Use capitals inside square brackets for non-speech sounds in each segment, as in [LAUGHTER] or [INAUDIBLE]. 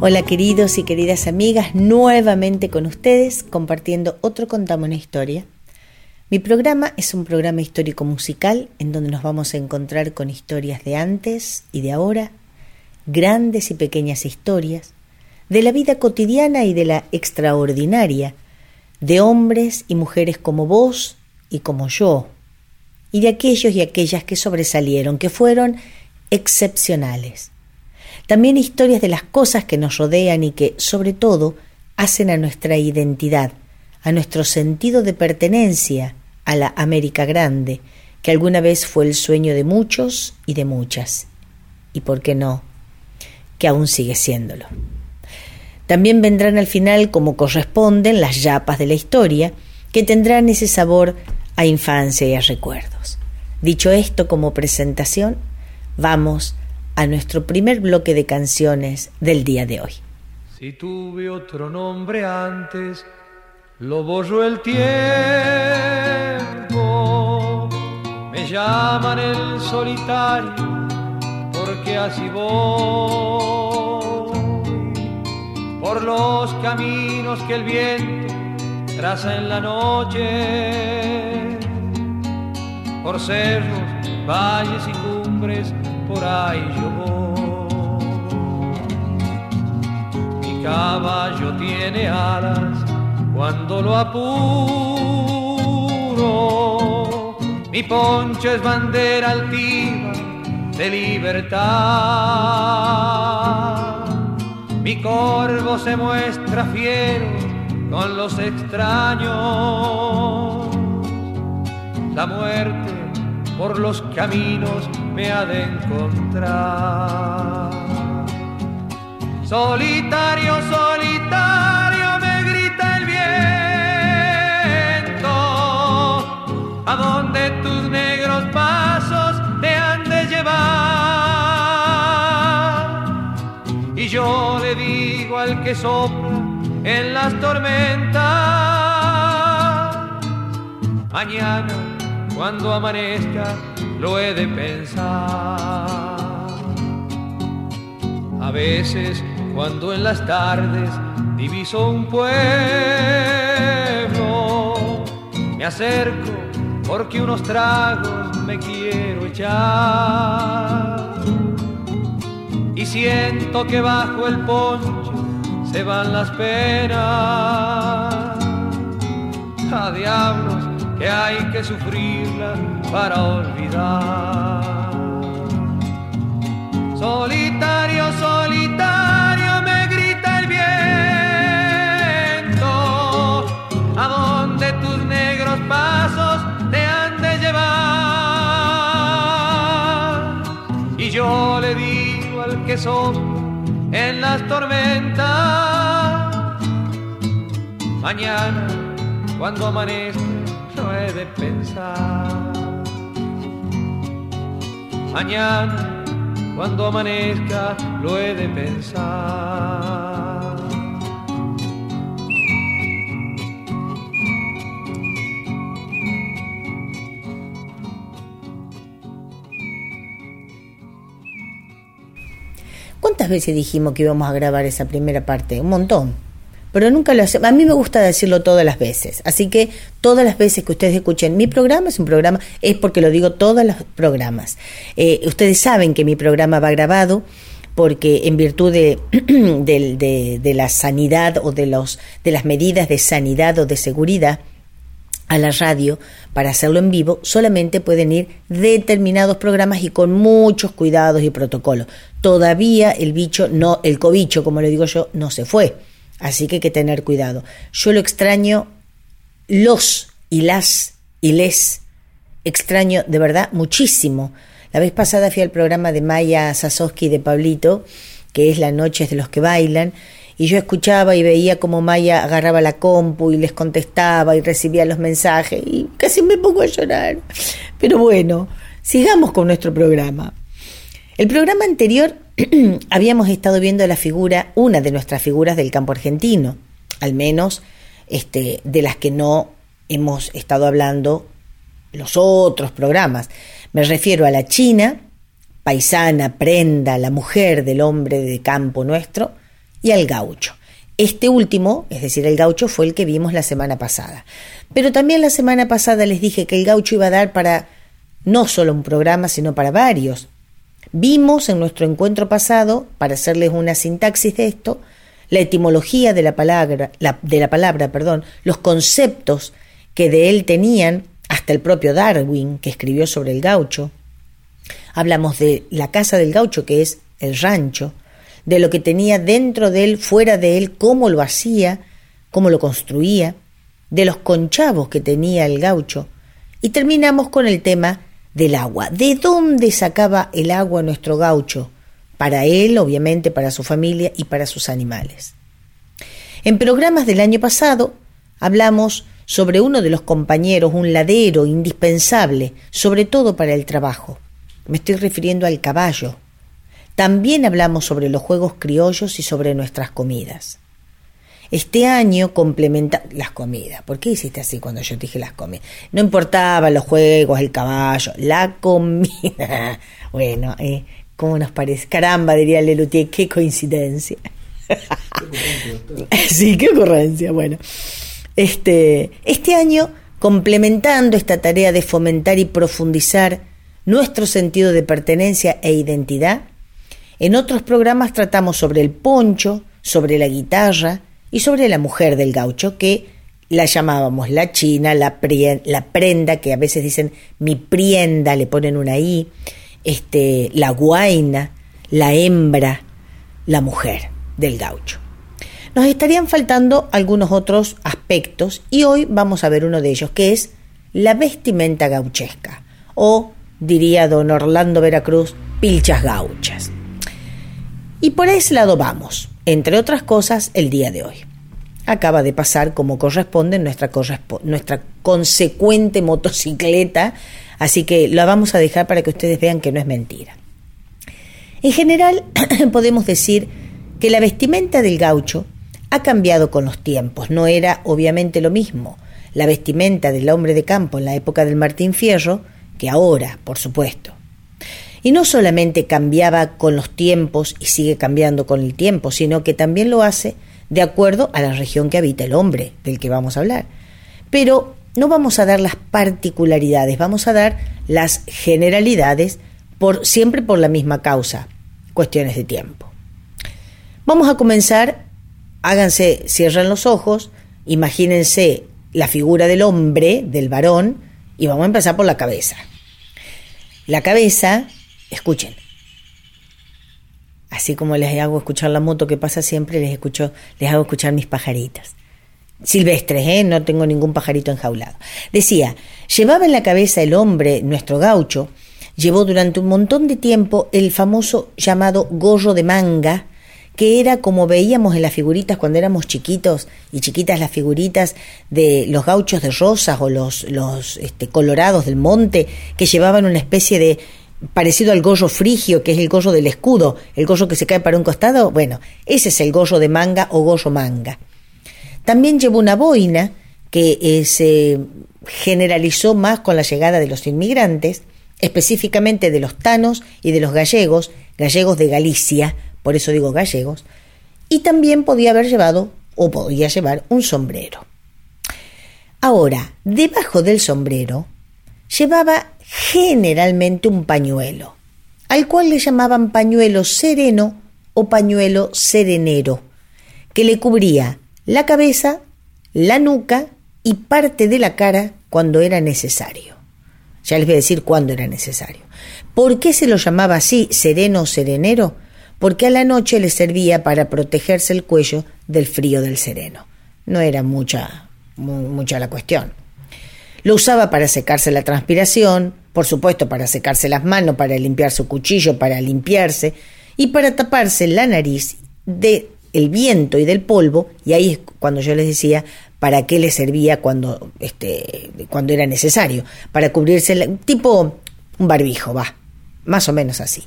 Hola queridos y queridas amigas, nuevamente con ustedes compartiendo otro Contame una historia. Mi programa es un programa histórico musical en donde nos vamos a encontrar con historias de antes y de ahora, grandes y pequeñas historias, de la vida cotidiana y de la extraordinaria, de hombres y mujeres como vos y como yo, y de aquellos y aquellas que sobresalieron, que fueron excepcionales. También historias de las cosas que nos rodean y que, sobre todo, hacen a nuestra identidad, a nuestro sentido de pertenencia a la América Grande, que alguna vez fue el sueño de muchos y de muchas. Y por qué no, que aún sigue siéndolo. También vendrán al final, como corresponden, las yapas de la historia, que tendrán ese sabor a infancia y a recuerdos. Dicho esto como presentación, vamos a nuestro primer bloque de canciones del día de hoy. Si tuve otro nombre antes, lo borró el tiempo. Me llaman el solitario porque así voy por los caminos que el viento traza en la noche, por cerros, valles y cumbres por ahí yo voy. Mi caballo tiene alas cuando lo apuro. Mi poncho es bandera altiva de libertad. Mi corvo se muestra fiero con los extraños. La muerte por los caminos me ha de encontrar. Solitario, solitario me grita el viento, a donde tus negros pasos te han de llevar. Y yo le digo al que sopla en las tormentas, mañana cuando amanezca lo he de pensar. A veces cuando en las tardes diviso un pueblo, me acerco porque unos tragos me quiero echar. Y siento que bajo el poncho se van las penas. A diablos que hay que sufrirla para olvidar. Solitario, solitario me grita el viento, a donde tus negros pasos te han de llevar. Y yo le digo al que son en las tormentas, mañana cuando amanezca pensar. Mañana, cuando amanezca, lo he de pensar. ¿Cuántas veces dijimos que íbamos a grabar esa primera parte? Un montón pero nunca lo hacemos. A mí me gusta decirlo todas las veces. Así que todas las veces que ustedes escuchen mi programa, es un programa, es porque lo digo todos los programas. Eh, ustedes saben que mi programa va grabado porque en virtud [CLEARS THROAT] de, la sanidad o de, los, de las medidas de sanidad o de seguridad a la radio para hacerlo en vivo, solamente pueden ir determinados programas y con muchos cuidados y protocolos. Todavía el bicho, no, el cobicho, como le digo yo, no se fue Así que hay que tener cuidado. Yo lo extraño, los y las y les extraño de verdad muchísimo. La vez pasada fui al programa de Maya Sasowski y de Pablito, que es La Noche de los que bailan, y yo escuchaba y veía como Maya agarraba la compu y les contestaba y recibía los mensajes y casi me pongo a llorar. Pero bueno, sigamos con nuestro programa. El programa anterior [CLEARS THROAT] habíamos estado viendo la figura, una de nuestras figuras del campo argentino, al menos este, de las que no hemos estado hablando los otros programas. Me refiero a la China, paisana, prenda, la mujer del hombre de campo nuestro, y al gaucho. Este último, es decir, el gaucho, fue el que vimos la semana pasada. Pero también la semana pasada les dije que el gaucho iba a dar para no solo un programa, sino para varios. Vimos en nuestro encuentro pasado, para hacerles una sintaxis de esto, la etimología de la palabra, de la palabra, perdón, los conceptos que de él tenían hasta el propio Darwin, que escribió sobre el gaucho. Hablamos de la casa del gaucho, que es el rancho, de lo que tenía dentro de él, fuera de él, cómo lo hacía, cómo lo construía, de los conchavos que tenía el gaucho. Y terminamos con el tema del agua. ¿De dónde sacaba el agua nuestro gaucho? Para él, obviamente, para su familia y para sus animales. En programas del año pasado hablamos sobre uno de los compañeros, un ladero indispensable, sobre todo para el trabajo. Me estoy refiriendo al caballo. También hablamos sobre los juegos criollos y sobre nuestras comidas. Este año complementa las comidas. ¿Por qué hiciste así cuando yo dije las comidas? No importaba los juegos, el caballo, la comida. [LAUGHS] Bueno, eh, ¿cómo nos parece? Caramba, diría Lelutier, qué coincidencia. [LAUGHS] sí, qué ocurrencia. Bueno, este, este año, complementando esta tarea de fomentar y profundizar nuestro sentido de pertenencia e identidad, en otros programas tratamos sobre el poncho, sobre la guitarra y sobre la mujer del gaucho, que la llamábamos la china, la, prenda, que a veces dicen mi prienda, le ponen una i, este, la guaina, la hembra, la mujer del gaucho. Nos estarían faltando algunos otros aspectos y hoy vamos a ver uno de ellos, que es la vestimenta gauchesca, o diría don Orlando Veracruz, pilchas gauchas. Y por ese lado vamos, entre otras cosas, el día de hoy. Acaba de pasar como corresponde nuestra, nuestra consecuente motocicleta, así que la vamos a dejar para que ustedes vean que no es mentira. En general, [CLEARS THROAT] podemos decir que la vestimenta del gaucho ha cambiado con los tiempos, no era obviamente lo mismo la vestimenta del hombre de campo en la época del Martín Fierro que ahora, por supuesto. Y no solamente cambiaba con los tiempos y sigue cambiando con el tiempo, sino que también lo hace de acuerdo a la región que habita el hombre, del que vamos a hablar. Pero no vamos a dar las particularidades, vamos a dar las generalidades por siempre por la misma causa, cuestiones de tiempo. Vamos a comenzar háganse, cierran los ojos, imagínense la figura del hombre, del varón, y vamos a empezar por la cabeza. La cabeza, escuchen, así como les hago escuchar la moto que pasa siempre, les, escucho, les hago escuchar mis pajaritas. Silvestres, ¿eh? no tengo ningún pajarito enjaulado. Decía, llevaba en la cabeza el hombre, nuestro gaucho, llevó durante un montón de tiempo el famoso llamado gorro de manga, que era como veíamos en las figuritas cuando éramos chiquitos y chiquitas las figuritas de los gauchos de rosas o los, los este, colorados del monte que llevaban una especie de parecido al gorro frigio, que es el gorro del escudo, el gorro que se cae para un costado, bueno, ese es el gorro de manga o gorro manga. También llevó una boina que eh, se generalizó más con la llegada de los inmigrantes, específicamente de los tanos y de los gallegos, gallegos de Galicia, por eso digo gallegos, y también podía haber llevado o podía llevar un sombrero. Ahora, debajo del sombrero llevaba generalmente un pañuelo, al cual le llamaban pañuelo sereno o pañuelo serenero, que le cubría la cabeza, la nuca y parte de la cara cuando era necesario. Ya les voy a decir cuándo era necesario. ¿Por qué se lo llamaba así, sereno o serenero? porque a la noche le servía para protegerse el cuello del frío del sereno. No era mucha, mucha la cuestión. Lo usaba para secarse la transpiración, por supuesto para secarse las manos, para limpiar su cuchillo, para limpiarse y para taparse la nariz de el viento y del polvo, y ahí es cuando yo les decía para qué le servía cuando, este, cuando era necesario, para cubrirse, tipo un barbijo, va, más o menos así.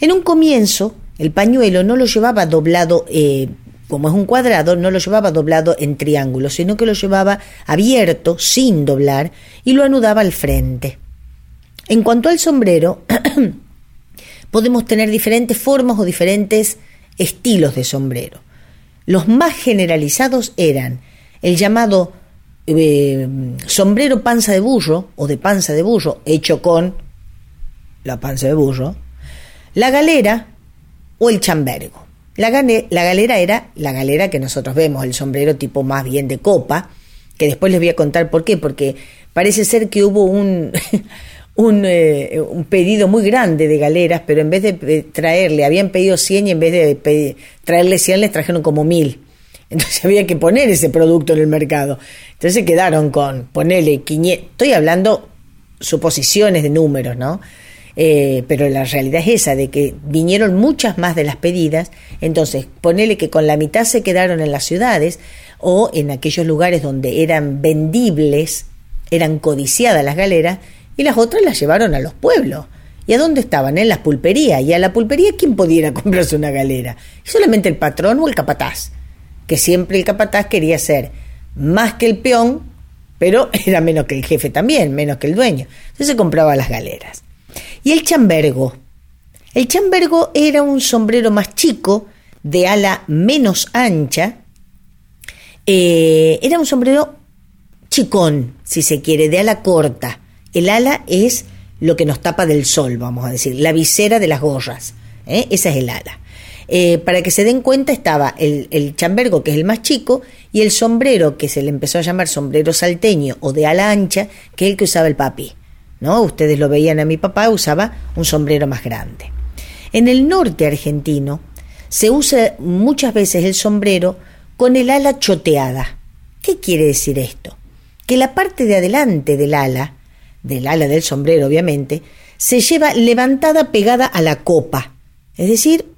En un comienzo, el pañuelo no lo llevaba doblado, eh, como es un cuadrado, no lo llevaba doblado en triángulo, sino que lo llevaba abierto, sin doblar, y lo anudaba al frente. En cuanto al sombrero, [CLEARS THROAT] podemos tener diferentes formas o diferentes estilos de sombrero. Los más generalizados eran el llamado eh, sombrero panza de burro o de panza de burro hecho con la panza de burro, la galera o el chambergo. La, la galera era la galera que nosotros vemos, el sombrero tipo más bien de copa, que después les voy a contar por qué, porque parece ser que hubo un, [LAUGHS] eh, un, pedido muy grande de galeras, pero en vez de traerle, habían pedido 100 y en vez de traerle 100 les trajeron como 1000. [LAUGHS] Entonces había que poner ese producto en el mercado. Entonces se quedaron con ponerle 500. Estoy hablando suposiciones de números, ¿no? Eh, pero la realidad es esa, de que vinieron muchas más de las pedidas, entonces ponele que con la mitad se quedaron en las ciudades o en aquellos lugares donde eran vendibles, eran codiciadas las galeras, y las otras las llevaron a los pueblos. ¿Y a dónde estaban? En las pulperías. ¿Y a la pulpería quién pudiera comprarse una galera? solamente el patrón o el capataz que siempre el capataz quería ser más que el peón, pero [LAUGHS] era menos que el jefe también, menos que el dueño. Entonces se compraba las galeras. Y el chambergo. El chambergo era un sombrero más chico, de ala menos ancha. Eh, era un sombrero chicón, si se quiere, de ala corta. El ala es lo que nos tapa del sol, vamos a decir, la visera de las gorras. ¿eh? Esa es el ala. Eh, para que se den cuenta estaba el, chambergo, que es el más chico, y el sombrero, que se le empezó a llamar sombrero salteño o de ala ancha, que es el que usaba el papi. ¿No? Ustedes lo veían a mi papá, usaba un sombrero más grande. En el norte argentino se usa muchas veces el sombrero con el ala choteada. ¿Qué quiere decir esto? Que la parte de adelante del ala, del ala del sombrero obviamente, se lleva levantada pegada a la copa, es decir,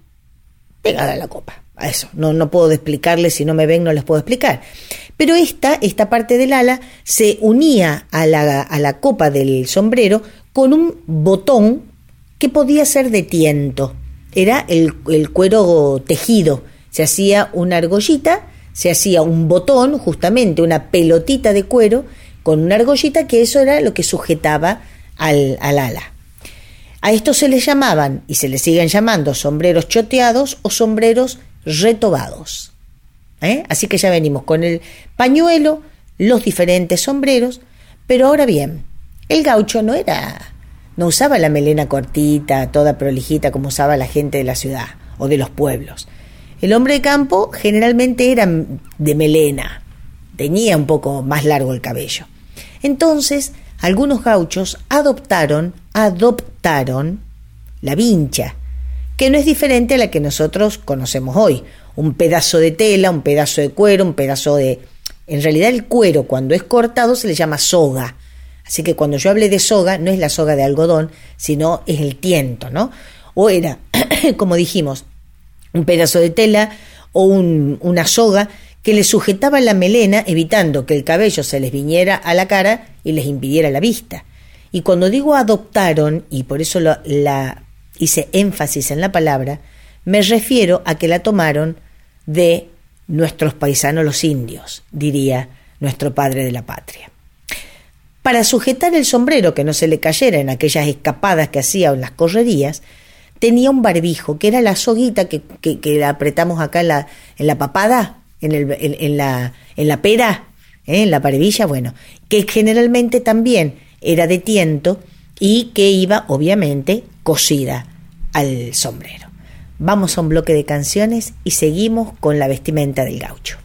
pegada a la copa. Eso, no, no puedo explicarles, si no me ven no les puedo explicar. Pero esta, esta parte del ala se unía a la, a la copa del sombrero con un botón que podía ser de tiento. Era el, cuero tejido. Se hacía una argollita, se hacía un botón, justamente una pelotita de cuero, con una argollita que eso era lo que sujetaba al, al ala. A esto se les llamaban y se les siguen llamando sombreros choteados o sombreros retobados. ¿Eh? Así que ya venimos con el pañuelo, los diferentes sombreros, pero ahora bien, el gaucho no era, no usaba la melena cortita, toda prolijita como usaba la gente de la ciudad o de los pueblos. El hombre de campo generalmente era de melena, tenía un poco más largo el cabello. Entonces, algunos gauchos adoptaron, adoptaron la vincha, que no es diferente a la que nosotros conocemos hoy. Un pedazo de tela, un pedazo de cuero, un pedazo de... En realidad el cuero cuando es cortado se le llama soga. Así que cuando yo hablé de soga, no es la soga de algodón, sino es el tiento, ¿no? O era, [CLEARS THROAT] como dijimos, un pedazo de tela o una soga que le sujetaba la melena evitando que el cabello se les viniera a la cara y les impidiera la vista. Y cuando digo adoptaron, y por eso la hice énfasis en la palabra, me refiero a que la tomaron de nuestros paisanos los indios, diría nuestro padre de la patria. Para sujetar el sombrero que no se le cayera en aquellas escapadas que hacía en las correrías, tenía un barbijo, que era la soguita que, que, apretamos acá en la, en la papada, en, el, en, la, en la pera, ¿eh? en la parevilla, bueno, que generalmente también era de tiento y que iba obviamente cosida al sombrero. Vamos a un bloque de canciones y seguimos con la vestimenta del gaucho.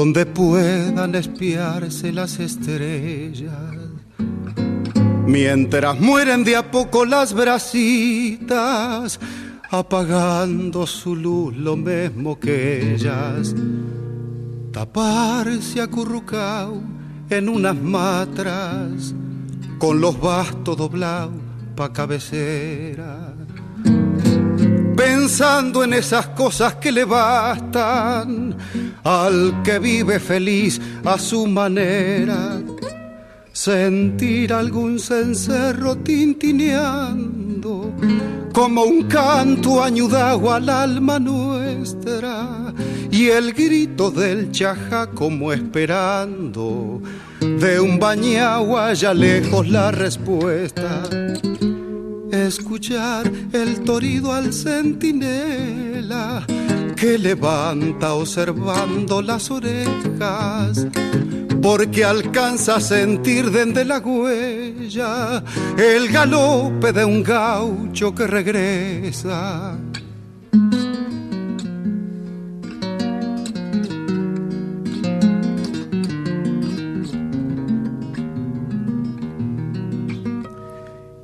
Donde puedan espiarse las estrellas. Mientras mueren de a poco las brasitas, apagando su luz lo mismo que ellas. Taparse acurrucao en unas matras, con los bastos doblados pa' cabecera pensando en esas cosas que le bastan al que vive feliz a su manera. Sentir algún cencerro tintineando como un canto añudado al alma nuestra y el grito del chaja como esperando de un bañao allá lejos la respuesta escuchar el torido al centinela que levanta observando las orejas, porque alcanza a sentir desde la huella el galope de un gaucho que regresa.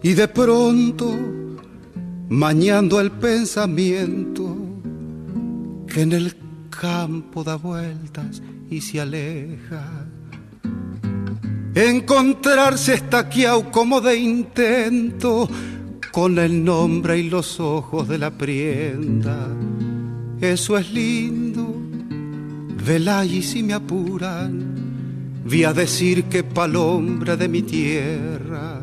Y de pronto, mañando el pensamiento, en el campo da vueltas y se aleja, encontrarse estaqueado como de intento, con el nombre y los ojos de la prienda. Eso es lindo, vela y si me apuran, vi a decir que palombre de mi tierra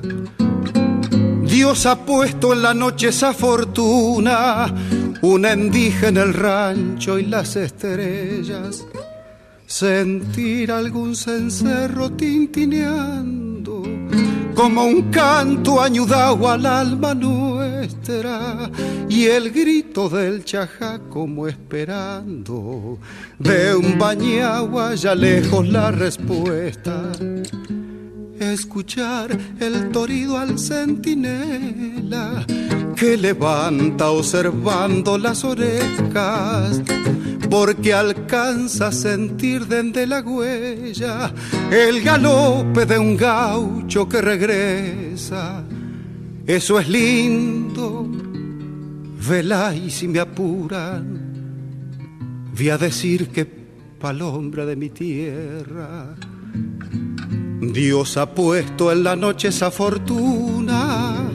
Dios ha puesto en la noche esa fortuna, una endija en el rancho y las estrellas. Sentir algún cencerro tintineando, como un canto añudado al alma nuestra, y el grito del chajá como esperando, de un bañagua allá lejos la respuesta escuchar el torido al centinela que levanta observando las orejas porque alcanza a sentir desde la huella el galope de un gaucho que regresa. Eso es lindo, vela y si me apuran, vi a decir que palombra de mi tierra Dios ha puesto en la noche esa fortuna,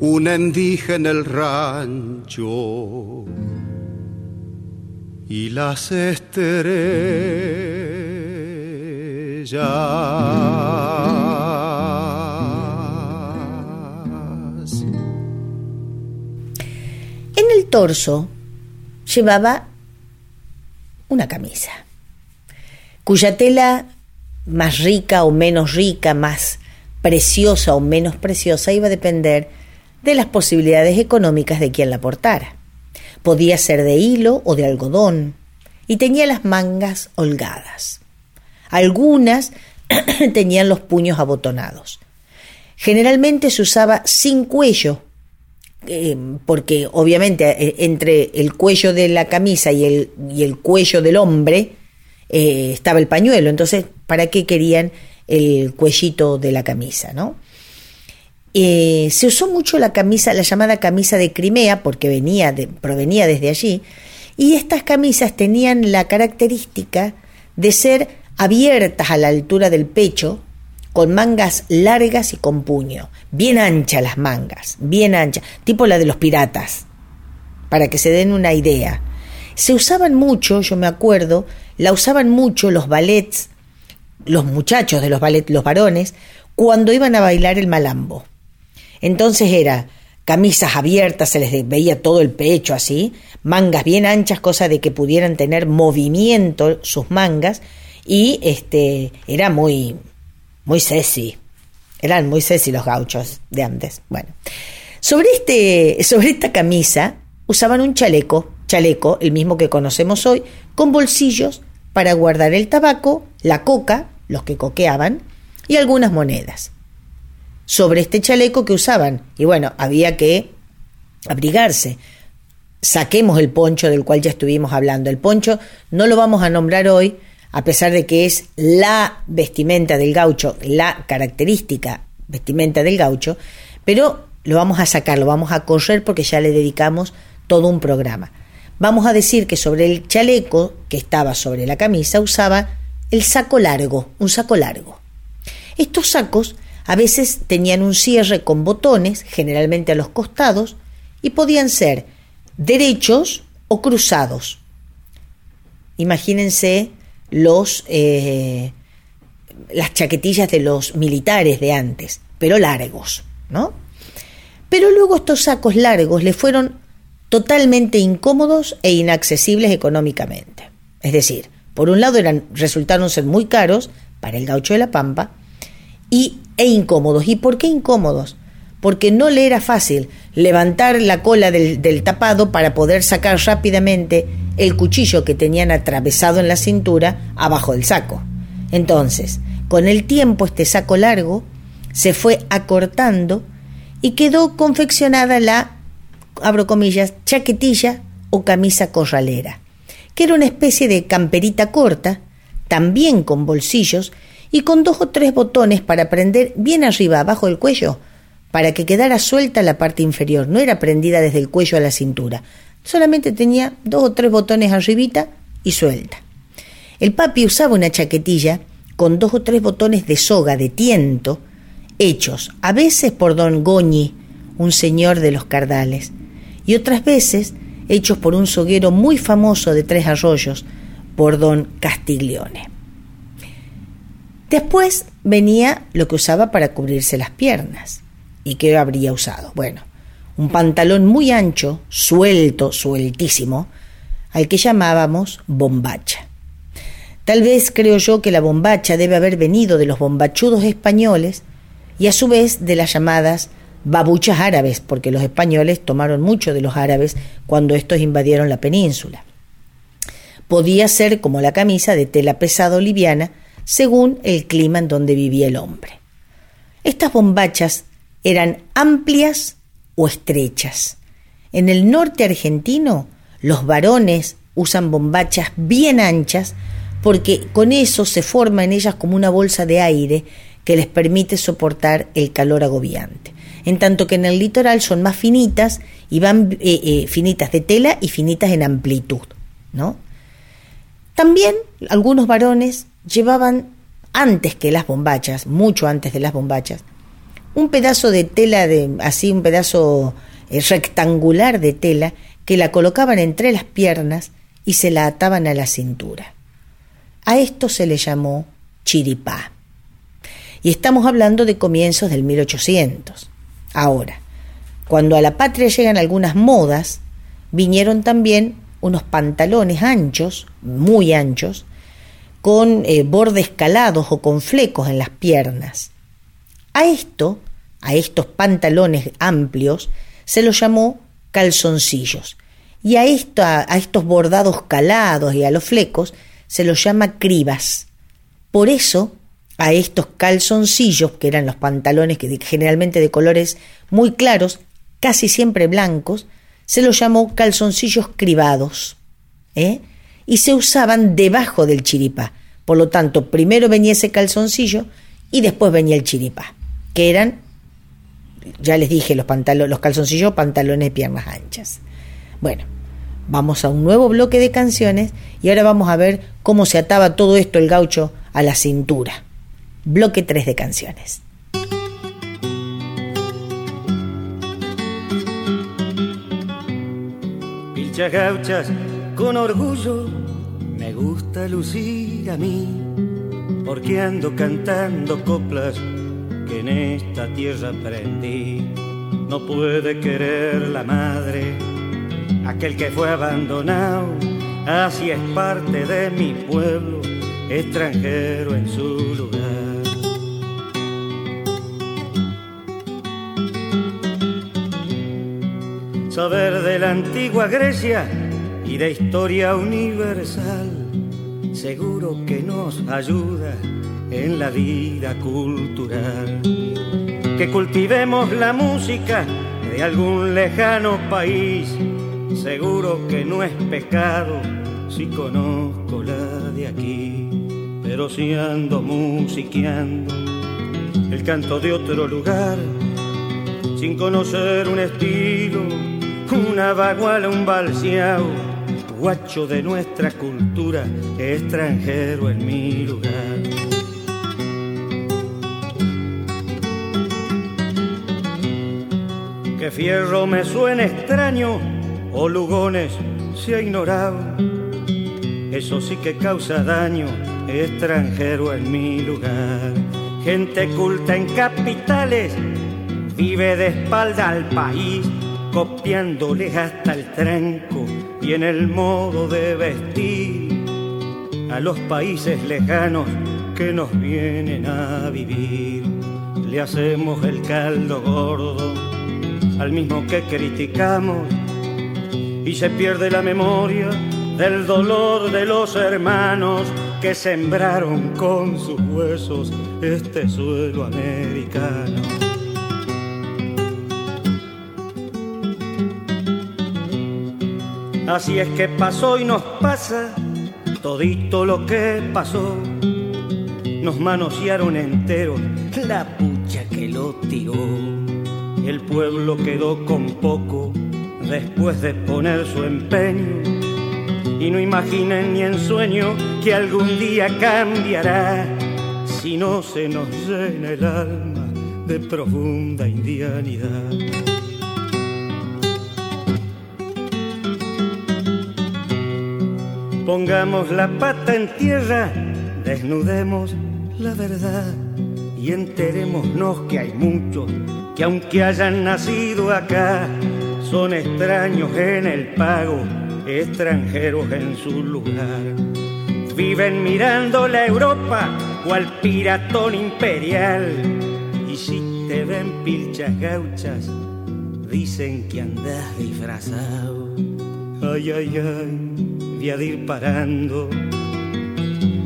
una endija en el rancho y las estrellas. En el torso llevaba una camisa, cuya tela más rica o menos rica, más preciosa o menos preciosa, iba a depender de las posibilidades económicas de quien la portara. Podía ser de hilo o de algodón, y tenía las mangas holgadas. Algunas [CLEARS THROAT] tenían los puños abotonados. Generalmente se usaba sin cuello, eh, porque obviamente eh, entre el cuello de la camisa y el, y el cuello del hombre eh, estaba el pañuelo. Entonces, ¿para qué querían el cuellito de la camisa, no? Eh, se usó mucho la camisa, la llamada camisa de Crimea, porque venía de, provenía desde allí, y estas camisas tenían la característica de ser abiertas a la altura del pecho, con mangas largas y con puño, bien anchas las mangas, bien anchas, tipo la de los piratas, para que se den una idea. Se usaban mucho, yo me acuerdo, la usaban mucho los ballets, los muchachos de los ballets, los varones, cuando iban a bailar el malambo. Entonces era camisas abiertas, se les veía todo el pecho así, mangas bien anchas, cosa de que pudieran tener movimiento sus mangas, y este era muy, muy sexy. Eran muy sexy los gauchos de antes. Bueno, sobre, este, sobre esta camisa usaban un chaleco, chaleco, el mismo que conocemos hoy, con bolsillos para guardar el tabaco, la coca, los que coqueaban, y algunas monedas. Sobre este chaleco que usaban, y bueno, había que abrigarse. Saquemos el poncho del cual ya estuvimos hablando. El poncho no lo vamos a nombrar hoy, a pesar de que es la vestimenta del gaucho, la característica vestimenta del gaucho, pero lo vamos a sacar, lo vamos a correr porque ya le dedicamos todo un programa. Vamos a decir que sobre el chaleco que estaba sobre la camisa usaba el saco largo, un saco largo. Estos sacos a veces tenían un cierre con botones, generalmente a los costados, y podían ser derechos o cruzados. Imagínense los, eh, las chaquetillas de los militares de antes, pero largos, ¿no? Pero luego estos sacos largos le fueron totalmente incómodos e inaccesibles económicamente. Es decir, por un lado resultaron ser muy caros para el gaucho de la Pampa y, e incómodos. ¿Y por qué incómodos? Porque no le era fácil levantar la cola del, del tapado para poder sacar rápidamente el cuchillo que tenían atravesado en la cintura abajo del saco. Entonces, con el tiempo este saco largo se fue acortando y quedó confeccionada la abro comillas, chaquetilla o camisa corralera, que era una especie de camperita corta, también con bolsillos y con dos o tres botones para prender bien arriba, abajo del cuello, para que quedara suelta la parte inferior, no era prendida desde el cuello a la cintura, solamente tenía dos o tres botones arribita y suelta. El papi usaba una chaquetilla con dos o tres botones de soga de tiento, hechos a veces por don Goñi, un señor de los Cardales, y otras veces hechos por un soguero muy famoso de Tres Arroyos, por don Castiglione. Después venía lo que usaba para cubrirse las piernas. ¿Y qué habría usado? Bueno, un pantalón muy ancho, suelto, sueltísimo, al que llamábamos bombacha. Tal vez creo yo que la bombacha debe haber venido de los bombachudos españoles y a su vez de las llamadas babuchas árabes, porque los españoles tomaron mucho de los árabes cuando estos invadieron la península. Podía ser como la camisa de tela pesada o liviana, según el clima en donde vivía el hombre. Estas bombachas eran amplias o estrechas. En el norte argentino, los varones usan bombachas bien anchas porque con eso se forma en ellas como una bolsa de aire que les permite soportar el calor agobiante en tanto que en el litoral son más finitas y van eh, eh, finitas de tela y finitas en amplitud, ¿no? También algunos varones llevaban antes que las bombachas, mucho antes de las bombachas, un pedazo de tela de así un pedazo eh, rectangular de tela que la colocaban entre las piernas y se la ataban a la cintura. A esto se le llamó chiripá. Y estamos hablando de comienzos del 1800. Ahora, cuando a la patria llegan algunas modas, vinieron también unos pantalones anchos, muy anchos, con eh, bordes calados o con flecos en las piernas. A esto, a estos pantalones amplios, se los llamó calzoncillos. Y a, a estos bordados calados y a los flecos se los llama cribas. Por eso a estos calzoncillos, que eran los pantalones que generalmente de colores muy claros, casi siempre blancos, se los llamó calzoncillos cribados, ¿eh? y se usaban debajo del chiripá. Por lo tanto, primero venía ese calzoncillo y después venía el chiripá, que eran, ya les dije, los, pantalones, los calzoncillos, pantalones de piernas anchas. Bueno, vamos a un nuevo bloque de canciones y ahora vamos a ver cómo se ataba todo esto el gaucho a la cintura bloque 3 de canciones. Pilchas gauchas con orgullo me gusta lucir a mí, porque ando cantando coplas que en esta tierra aprendí. No puede querer la madre aquel que fue abandonado, así es parte de mi pueblo, extranjero en su lugar. Saber de la antigua Grecia y de historia universal, seguro que nos ayuda en la vida cultural. Que cultivemos la música de algún lejano país, seguro que no es pecado si conozco la de aquí. pero si ando musiqueando el canto de otro lugar, sin conocer un estilo, una baguala, un balseao, guacho de nuestra cultura, extranjero en mi lugar. Que fierro me suena extraño o lugones se ha ignorado. Eso sí que causa daño, extranjero en mi lugar. Gente culta en capitales vive de espalda al país, copiándole hasta el tranco y en el modo de vestir a los países lejanos que nos vienen a vivir. Le hacemos el caldo gordo al mismo que criticamos y se pierde la memoria del dolor de los hermanos que sembraron con sus huesos este suelo americano. Así es que pasó y nos pasa todito lo que pasó. Nos manosearon enteros la pucha que lo tiró. El pueblo quedó con poco después de poner su empeño. Y no imaginen ni en sueño que algún día cambiará si no se nos llena el alma de profunda indianidad. Pongamos la pata en tierra, desnudemos la verdad y enterémonos que hay muchos que aunque hayan nacido acá, son extraños en el pago, extranjeros en su lugar. Viven mirando la Europa cual piratón imperial. Y si te ven pilchas gauchas, dicen que andas disfrazado. Ay, ay, ay, voy a ir parando.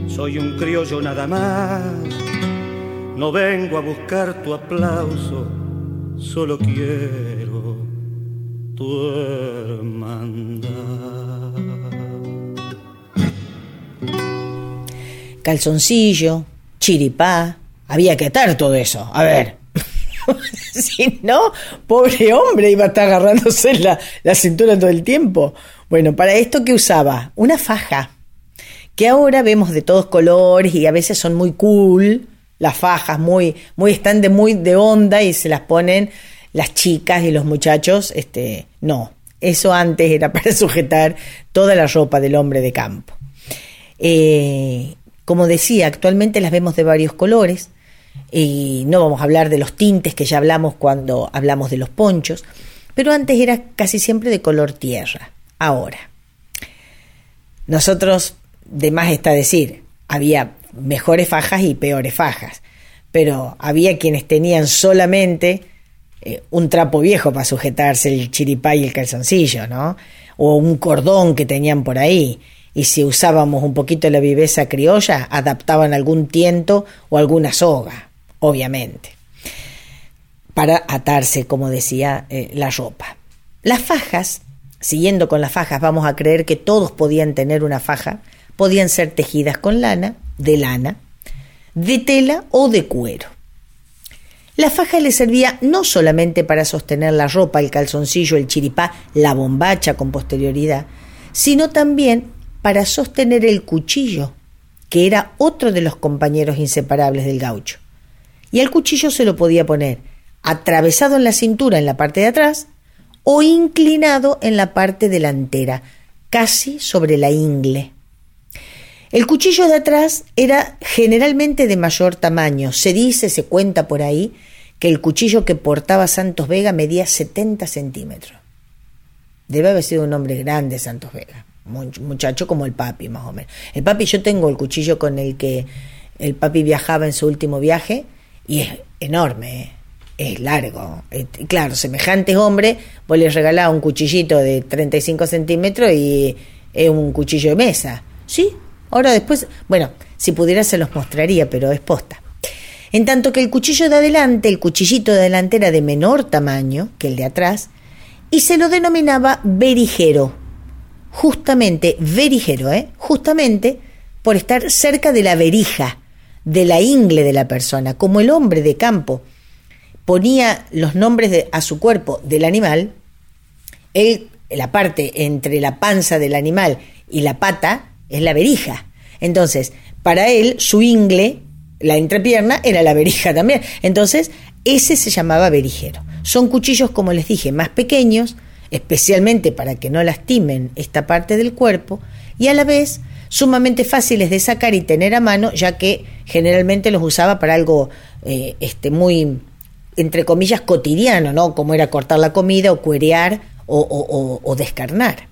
Soy un criollo nada más. No vengo a buscar tu aplauso, solo quiero tu hermandad. Calzoncillo, chiripá, había que atar todo eso. A ver. [LAUGHS] si no, pobre hombre iba a estar agarrándose la cintura todo el tiempo. Bueno, para esto que usaba una faja, que ahora vemos de todos colores y a veces son muy cool, las fajas muy, muy están de muy de onda y se las ponen las chicas y los muchachos, este, no, eso antes era [LAUGHS] para sujetar toda la ropa del hombre de campo. Eh, como decía, actualmente las vemos de varios colores y no vamos a hablar de los tintes que ya hablamos cuando hablamos de los ponchos, pero antes era casi siempre de color tierra. Ahora, nosotros, de más está decir, había mejores fajas y peores fajas, pero había quienes tenían solamente eh, un trapo viejo para sujetarse el chiripá y el calzoncillo, ¿no? O un cordón que tenían por ahí. Y si usábamos un poquito la viveza criolla, adaptaban algún tiento o alguna soga, obviamente, para atarse, como decía, eh, la ropa. Las fajas, siguiendo con las fajas, vamos a creer que todos podían tener una faja, podían ser tejidas con lana, de lana, de tela o de cuero. La faja le servía no solamente para sostener la ropa, el calzoncillo, el chiripá, la bombacha con posterioridad, sino también para sostener el cuchillo, que era otro de los compañeros inseparables del gaucho. Y el cuchillo se lo podía poner atravesado en la cintura en la parte de atrás o inclinado en la parte delantera, casi sobre la ingle. El cuchillo de atrás era generalmente de mayor tamaño. Se dice, se cuenta por ahí, que el cuchillo que portaba Santos Vega medía 70 centímetros. Debe haber sido un hombre grande Santos Vega, muchacho como el papi más o menos. El papi, yo tengo el cuchillo con el que el papi viajaba en su último viaje y es enorme, ¿eh? Es largo. claro, semejante hombre, vos le regalás un cuchillito de 35 centímetros y es un cuchillo de mesa. Sí, ahora después, bueno, si pudiera se los mostraría, pero es posta. En tanto que el cuchillo de adelante, el cuchillito de adelante era de menor tamaño que el de atrás, y se lo denominaba berijero. Justamente, berijero, ¿eh? Justamente por estar cerca de la verija, de la ingle de la persona, como el hombre de campo ponía los nombres a su cuerpo del animal, él, la parte entre la panza del animal y la pata es la verija. Entonces, para él, su ingle, la entrepierna, era la verija también. Entonces, ese se llamaba verijero. Son cuchillos, como les dije, más pequeños, especialmente para que no lastimen esta parte del cuerpo, y a la vez sumamente fáciles de sacar y tener a mano, ya que generalmente los usaba para algo eh, este, muy, entre comillas, cotidiano, ¿no? Como era cortar la comida o cuerear o, o descarnar.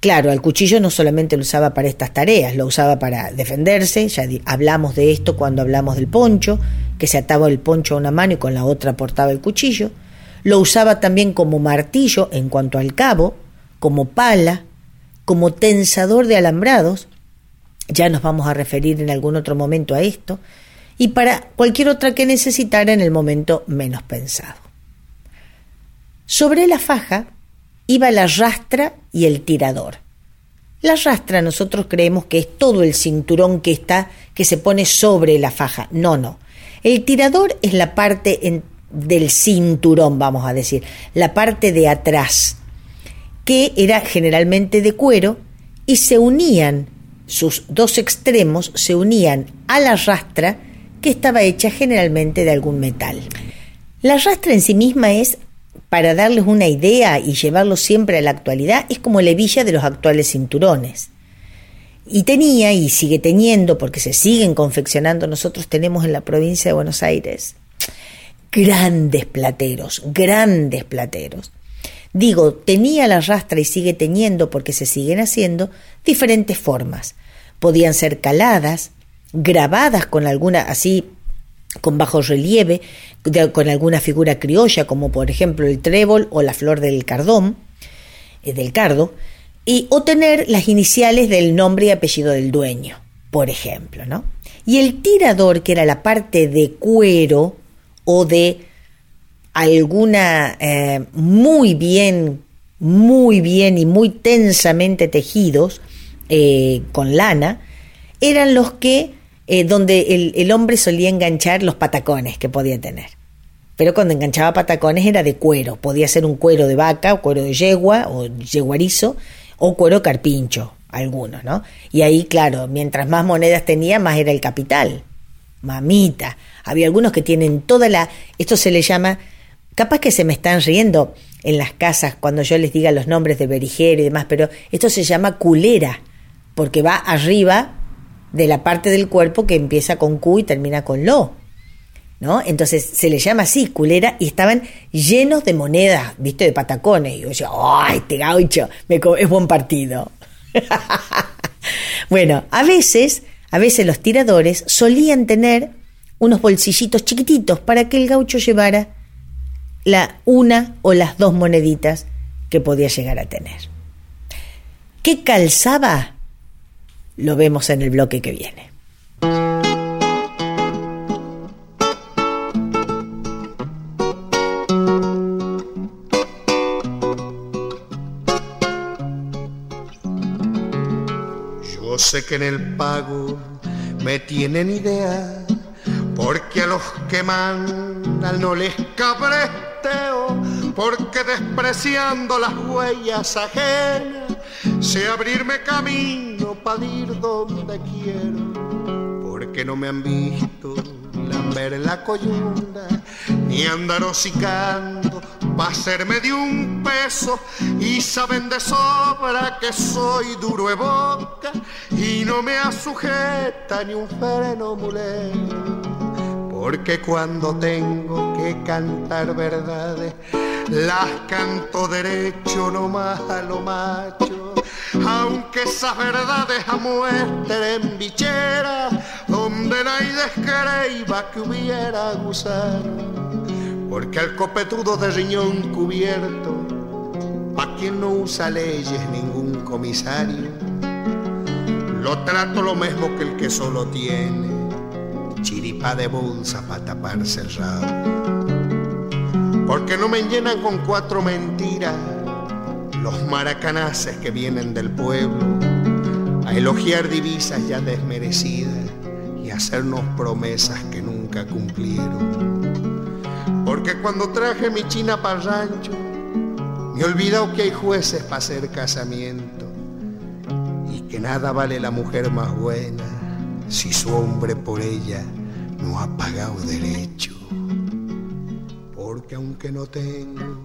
Claro, el cuchillo no solamente lo usaba para estas tareas, lo usaba para defenderse, ya hablamos de esto cuando hablamos del poncho, que se ataba el poncho a una mano y con la otra portaba el cuchillo, lo usaba también como martillo en cuanto al cabo, como pala, como tensador de alambrados, ya nos vamos a referir en algún otro momento a esto, y para cualquier otra que necesitara en el momento menos pensado. Sobre la faja iba la rastra y el tirador. La rastra nosotros creemos que es todo el cinturón que está que se pone sobre la faja. No, no. El tirador es la parte del cinturón, vamos a decir, la parte de atrás, que era generalmente de cuero y se unían sus dos extremos se unían a la rastra estaba hecha generalmente de algún metal. La rastra en sí misma es para darles una idea y llevarlo siempre a la actualidad, es como la hebilla de los actuales cinturones. Y tenía y sigue teniendo, porque se siguen confeccionando, nosotros tenemos en la provincia de Buenos Aires grandes plateros, grandes plateros. Digo, tenía la rastra y sigue teniendo, porque se siguen haciendo, diferentes formas. Podían ser caladas, grabadas con alguna, así con bajo relieve, con alguna figura criolla, como por ejemplo el trébol o la flor del cardón, eh, del cardo, y, o tener las iniciales del nombre y apellido del dueño, por ejemplo, ¿no? Y el tirador, que era la parte de cuero o de alguna eh, muy bien, muy bien y muy tensamente tejidos eh, con lana, eran los que eh, donde el, hombre solía enganchar los patacones que podía tener. Pero cuando enganchaba patacones era de cuero, podía ser un cuero de vaca o cuero de yegua o yeguarizo o cuero carpincho, algunos, ¿no? Y ahí, claro, mientras más monedas tenía, más era el capital. Mamita. Había algunos que tienen toda la... Esto se le llama... Capaz que se me están riendo en las casas cuando yo les diga los nombres de berijero y demás, pero esto se llama culera, porque va arriba de la parte del cuerpo que empieza con Q y termina con Lo. ¿No? Entonces se le llama así, culera, y estaban llenos de monedas, ¿viste? De patacones. Y yo ¡ay, este gaucho! Es buen partido. [LAUGHS] bueno, a veces, a veces los tiradores solían tener unos bolsillitos chiquititos para que el gaucho llevara la una o las dos moneditas que podía llegar a tener. ¿Qué calzaba? Lo vemos en el bloque que viene. Yo sé que en el pago me tienen idea, porque a los que mandan no les cabresteo, porque despreciando las huellas ajenas, sé abrirme camino para ir donde quiero, porque no me han visto lamber la coyunda, ni andar hocicando pa' hacerme de un peso, y saben de sobra que soy duro de boca, y no me asujeta ni un freno mulero porque cuando tengo que cantar verdades, las canto derecho nomás a lo macho, aunque esas verdades en bichera, donde nadie descreiba que hubiera gusano, porque al copetudo de riñón cubierto, a quien no usa leyes ningún comisario, lo trato lo mismo que el que solo tiene chiripa de bolsa para taparse el rabo. Porque no me llenan con cuatro mentiras los maracanaces que vienen del pueblo. a elogiar divisas ya desmerecidas y hacernos promesas que nunca cumplieron. Porque cuando traje mi china para rancho, me he olvidado que hay jueces para hacer casamiento y que nada vale la mujer más buena si su hombre por ella no ha pagado derecho. Porque aunque no tengo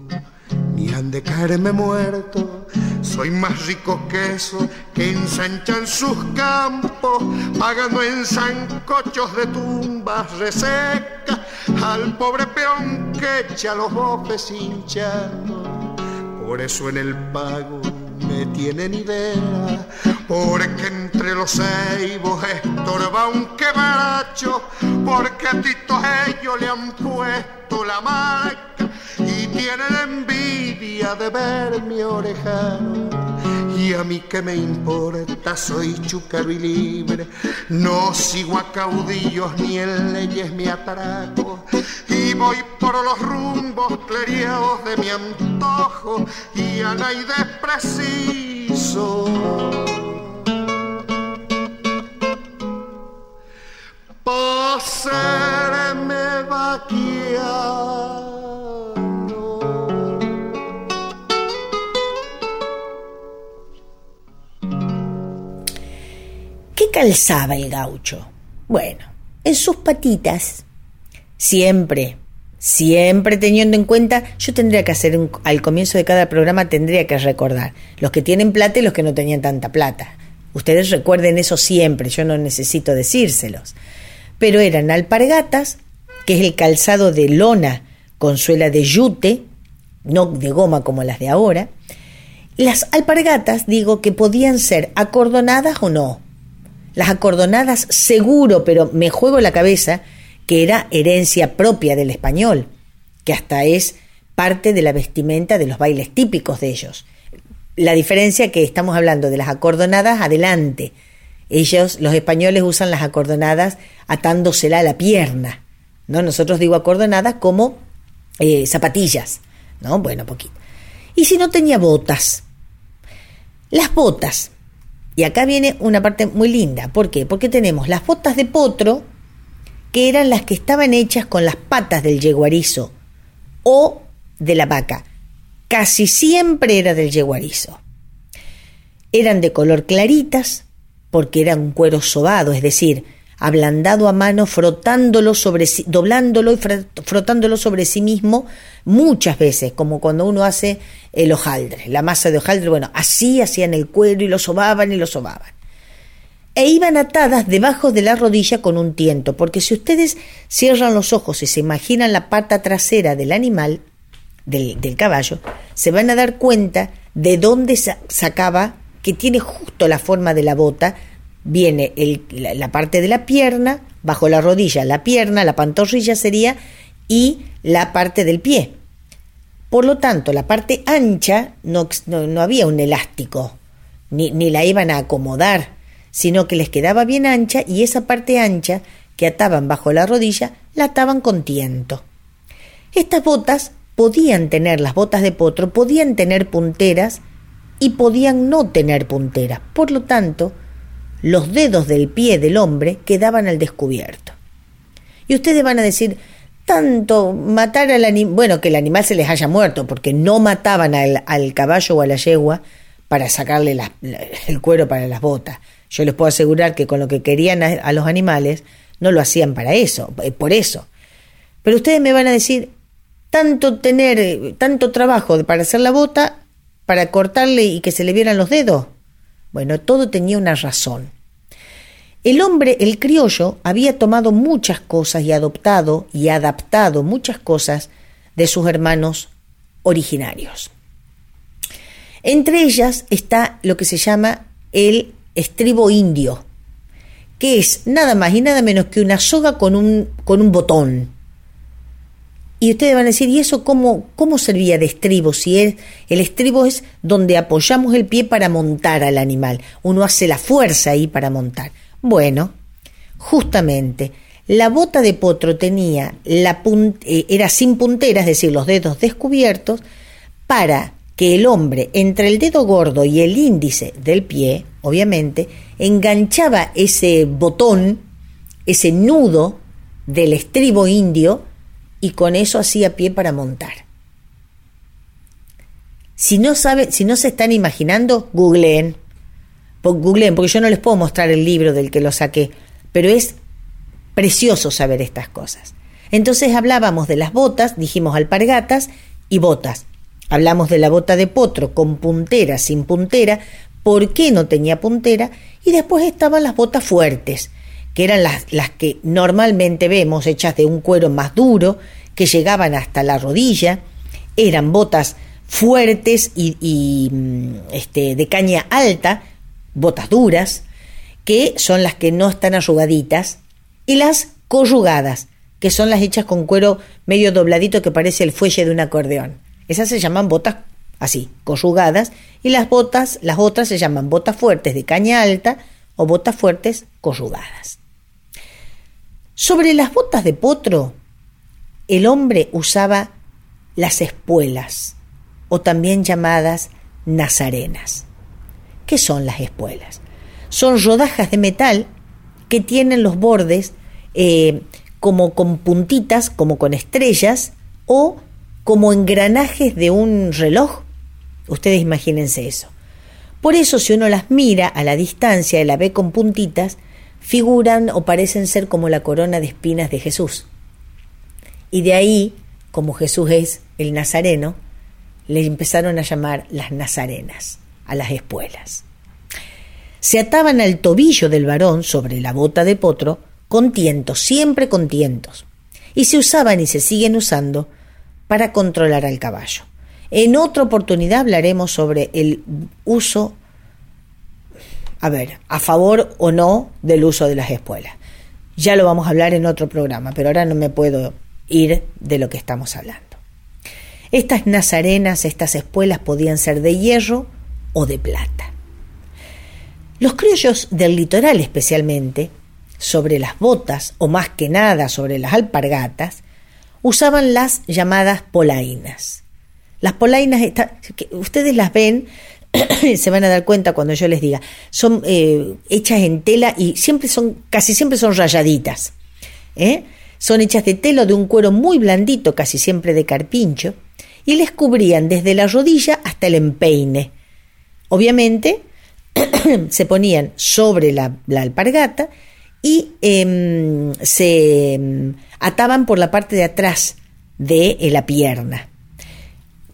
ni han de caerme muerto, soy más rico que eso que ensanchan sus campos, pagando en zancochos de tumbas resecas al pobre peón que echa los bofes hinchando. Por eso en el pago me tienen idea, porque entre los ceibos estorba un quebracho, porque a Tito ellos le han puesto la marca y tienen envidia de ver mi orejano. Y a mí que me importa, soy chúcaro y libre, no sigo a caudillos ni en leyes me atraco, y voy por los rumbos cleriados de mi antojo, y a nadie preciso. Pa' calzaba el gaucho? Bueno, en sus patitas, siempre, siempre teniendo en cuenta, yo tendría que hacer al comienzo de cada programa, tendría que recordar los que tienen plata y los que no tenían tanta plata. Ustedes recuerden eso siempre, yo no necesito decírselos. Pero eran alpargatas, que es el calzado de lona con suela de yute, no de goma como las de ahora. Las alpargatas, digo, que podían ser acordonadas o no. Las acordonadas seguro, pero me juego la cabeza que era herencia propia del español, que hasta es parte de la vestimenta de los bailes típicos de ellos. La diferencia que estamos hablando de las acordonadas adelante. Ellos, los españoles, usan las acordonadas atándosela a la pierna. ¿no? Nosotros digo acordonadas como eh, zapatillas. ¿no? Bueno, poquito. Y si no tenía botas. Las botas. Y acá viene una parte muy linda. ¿Por qué? Porque tenemos las botas de potro, que eran las que estaban hechas con las patas del yeguarizo o de la vaca. Casi siempre era del yeguarizo. Eran de color claritas, porque eran un cuero sobado, es decir, ablandado a mano, frotándolo sobre sí, doblándolo y fr- frotándolo sobre sí mismo muchas veces, como cuando uno hace el hojaldre, la masa de hojaldre, bueno, así hacían el cuero y lo sobaban y lo sobaban. E iban atadas debajo de la rodilla con un tiento, porque si ustedes cierran los ojos y se imaginan la pata trasera del animal, del, del caballo, se van a dar cuenta de dónde sa- sacaba, que tiene justo la forma de la bota, viene la parte de la pierna, bajo la rodilla, la pierna, la pantorrilla sería, y la parte del pie. Por lo tanto, la parte ancha no, no, no había un elástico, ni, ni la iban a acomodar, sino que les quedaba bien ancha y esa parte ancha que ataban bajo la rodilla la ataban con tiento. Estas botas podían tener, las botas de potro, podían tener punteras y podían no tener punteras. Por lo tanto, los dedos del pie del hombre quedaban al descubierto. Y ustedes van a decir, tanto matar al animal, bueno, que el animal se les haya muerto, porque no mataban al, al caballo o a la yegua para sacarle el cuero para las botas. Yo les puedo asegurar que con lo que querían a, a los animales no lo hacían para eso, eh, por eso. Pero ustedes me van a decir, tanto tener, tanto trabajo para hacer la bota, para cortarle y que se le vieran los dedos. Bueno, todo tenía una razón. El hombre, el criollo, había tomado muchas cosas y adoptado y adaptado muchas cosas de sus hermanos originarios. Entre ellas está lo que se llama el estribo indio, que es nada más y nada menos que una soga con un, con un botón. Y ustedes van a decir, ¿y eso cómo, cómo servía de estribo? Si es, el estribo es donde apoyamos el pie para montar al animal. Uno hace la fuerza ahí para montar. Bueno, justamente, la bota de potro tenía la eh, era sin puntera, es decir, los dedos descubiertos, para que el hombre, entre el dedo gordo y el índice del pie, obviamente, enganchaba ese botón, ese nudo del estribo indio y con eso hacía pie para montar. Si no si no se están imaginando, googleen. Googleen, porque yo no les puedo mostrar el libro del que lo saqué, pero es precioso saber estas cosas. Entonces hablábamos de las botas, dijimos alpargatas y botas. Hablamos de la bota de potro con puntera, sin puntera, por qué no tenía puntera, y después estaban las botas fuertes, que eran las, las que normalmente vemos, hechas de un cuero más duro, que llegaban hasta la rodilla, eran botas fuertes y, mm, este, de caña alta, botas duras, que son las que no están arrugaditas, y las corrugadas, que son las hechas con cuero medio dobladito que parece el fuelle de un acordeón. Esas se llaman botas así, corrugadas, y las botas, las otras se llaman botas fuertes de caña alta o botas fuertes corrugadas. Sobre las botas de potro, el hombre usaba las espuelas, o también llamadas nazarenas. ¿Qué son las espuelas? Son rodajas de metal que tienen los bordes eh, como con puntitas, como con estrellas o como engranajes de un reloj. Ustedes imagínense eso. Por eso si uno las mira a la distancia y la ve con puntitas, figuran o parecen ser como la corona de espinas de Jesús. Y de ahí, como Jesús es el Nazareno, le empezaron a llamar las nazarenas, a las espuelas. Se ataban al tobillo del varón sobre la bota de potro con tientos, siempre con tientos, y se usaban y se siguen usando para controlar al caballo. En otra oportunidad hablaremos sobre el uso, a ver, a favor o no del uso de las espuelas. Ya lo vamos a hablar en otro programa, pero ahora no me puedo ir de lo que estamos hablando. Estas nazarenas, estas espuelas podían ser de hierro o de plata. Los criollos del litoral especialmente, sobre las botas o más que nada sobre las alpargatas, usaban las llamadas polainas. Las polainas, ustedes las ven, [COUGHS] se van a dar cuenta cuando yo les diga, son eh, hechas en tela y siempre son, casi siempre son rayaditas. ¿eh? Son hechas de tela de un cuero muy blandito, casi siempre de carpincho, y les cubrían desde la rodilla hasta el empeine. Obviamente [COUGHS] se ponían sobre la, alpargata y em, se em, ataban por la parte de atrás de eh, la pierna.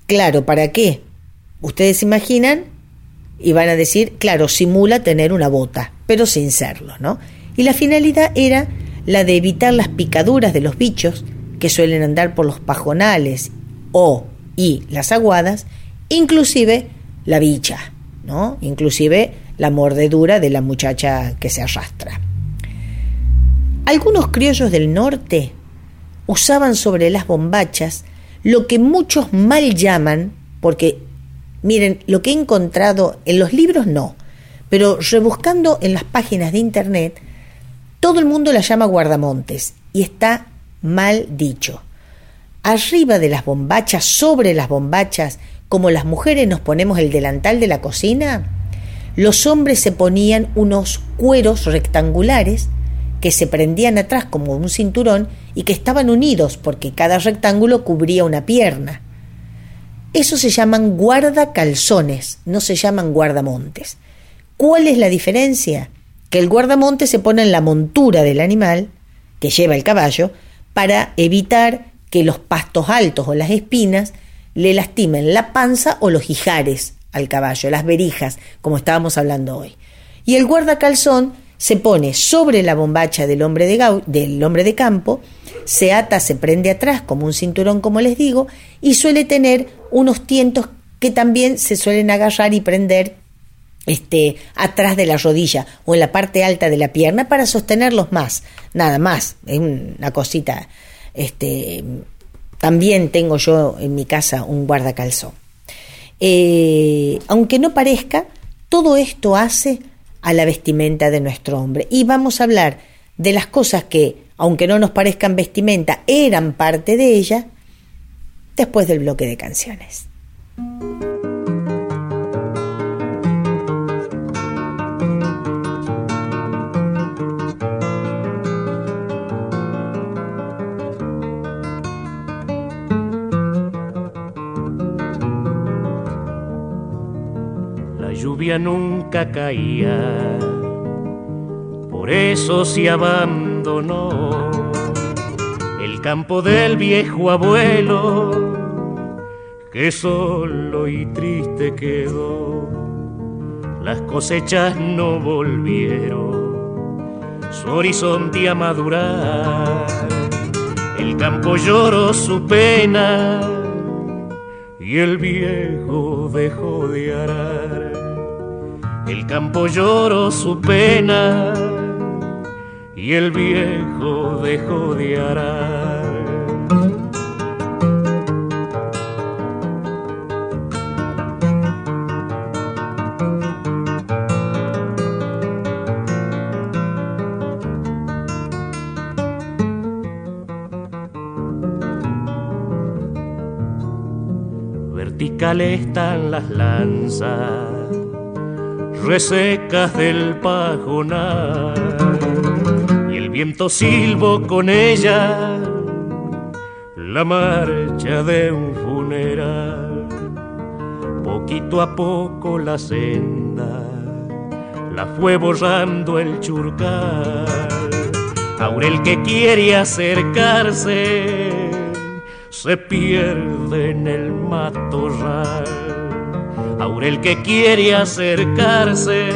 Claro, ¿para qué? Ustedes imaginan y van a decir, claro, simula tener una bota, pero sin serlo, ¿no? Y la finalidad era la de evitar las picaduras de los bichos que suelen andar por los pajonales o y las aguadas, inclusive la bicha, ¿no? Inclusive la mordedura de la muchacha que se arrastra. Algunos criollos del norte usaban sobre las bombachas lo que muchos mal llaman, porque miren, lo que he encontrado en los libros no, pero rebuscando en las páginas de internet, todo el mundo la llama guardamontes y está mal dicho arriba de las bombachas, sobre las bombachas, como las mujeres nos ponemos el delantal de la cocina, los hombres se ponían unos cueros rectangulares que se prendían atrás como un cinturón y que estaban unidos porque cada rectángulo cubría una pierna. Eso se llaman guardacalzones, no se llaman guardamontes. ¿Cuál es la diferencia? Que el guardamonte se pone en la montura del animal que lleva el caballo para evitar que los pastos altos o las espinas le lastimen la panza o los hijares al caballo, las berijas, como estábamos hablando hoy. Y el guardacalzón se pone sobre la bombacha del hombre de, campo, se ata, se prende atrás como un cinturón, como les digo, y suele tener unos tientos que también se suelen agarrar y prender este, atrás de la rodilla o en la parte alta de la pierna para sostenerlos más, nada más, es una cosita este, también tengo yo en mi casa un guardacalzón. Eh, aunque no parezca, todo esto hace a la vestimenta de nuestro hombre. Y vamos a hablar de las cosas que, aunque no nos parezcan vestimenta, eran parte de ella, después del bloque de canciones. Nunca caía, por eso se abandonó el campo del viejo abuelo, que solo y triste quedó. Las cosechas no volvieron, su horizonte a madurar. El campo lloró su pena y el viejo dejó de arar. El campo lloró su pena y el viejo dejó de arar. Vertical están las lanzas, resecas del pajonar viento silbo con ella la marcha de un funeral. Poquito a poco la senda la fue borrando el churcal. Aurel que quiere acercarse se pierde en el matorral. Aurel que quiere acercarse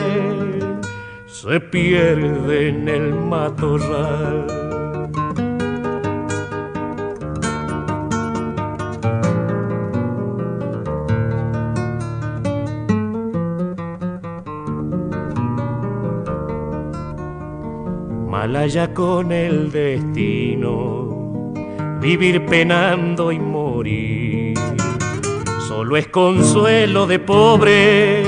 se pierde en el matorral. Malaya con el destino, vivir penando y morir, solo es consuelo de pobre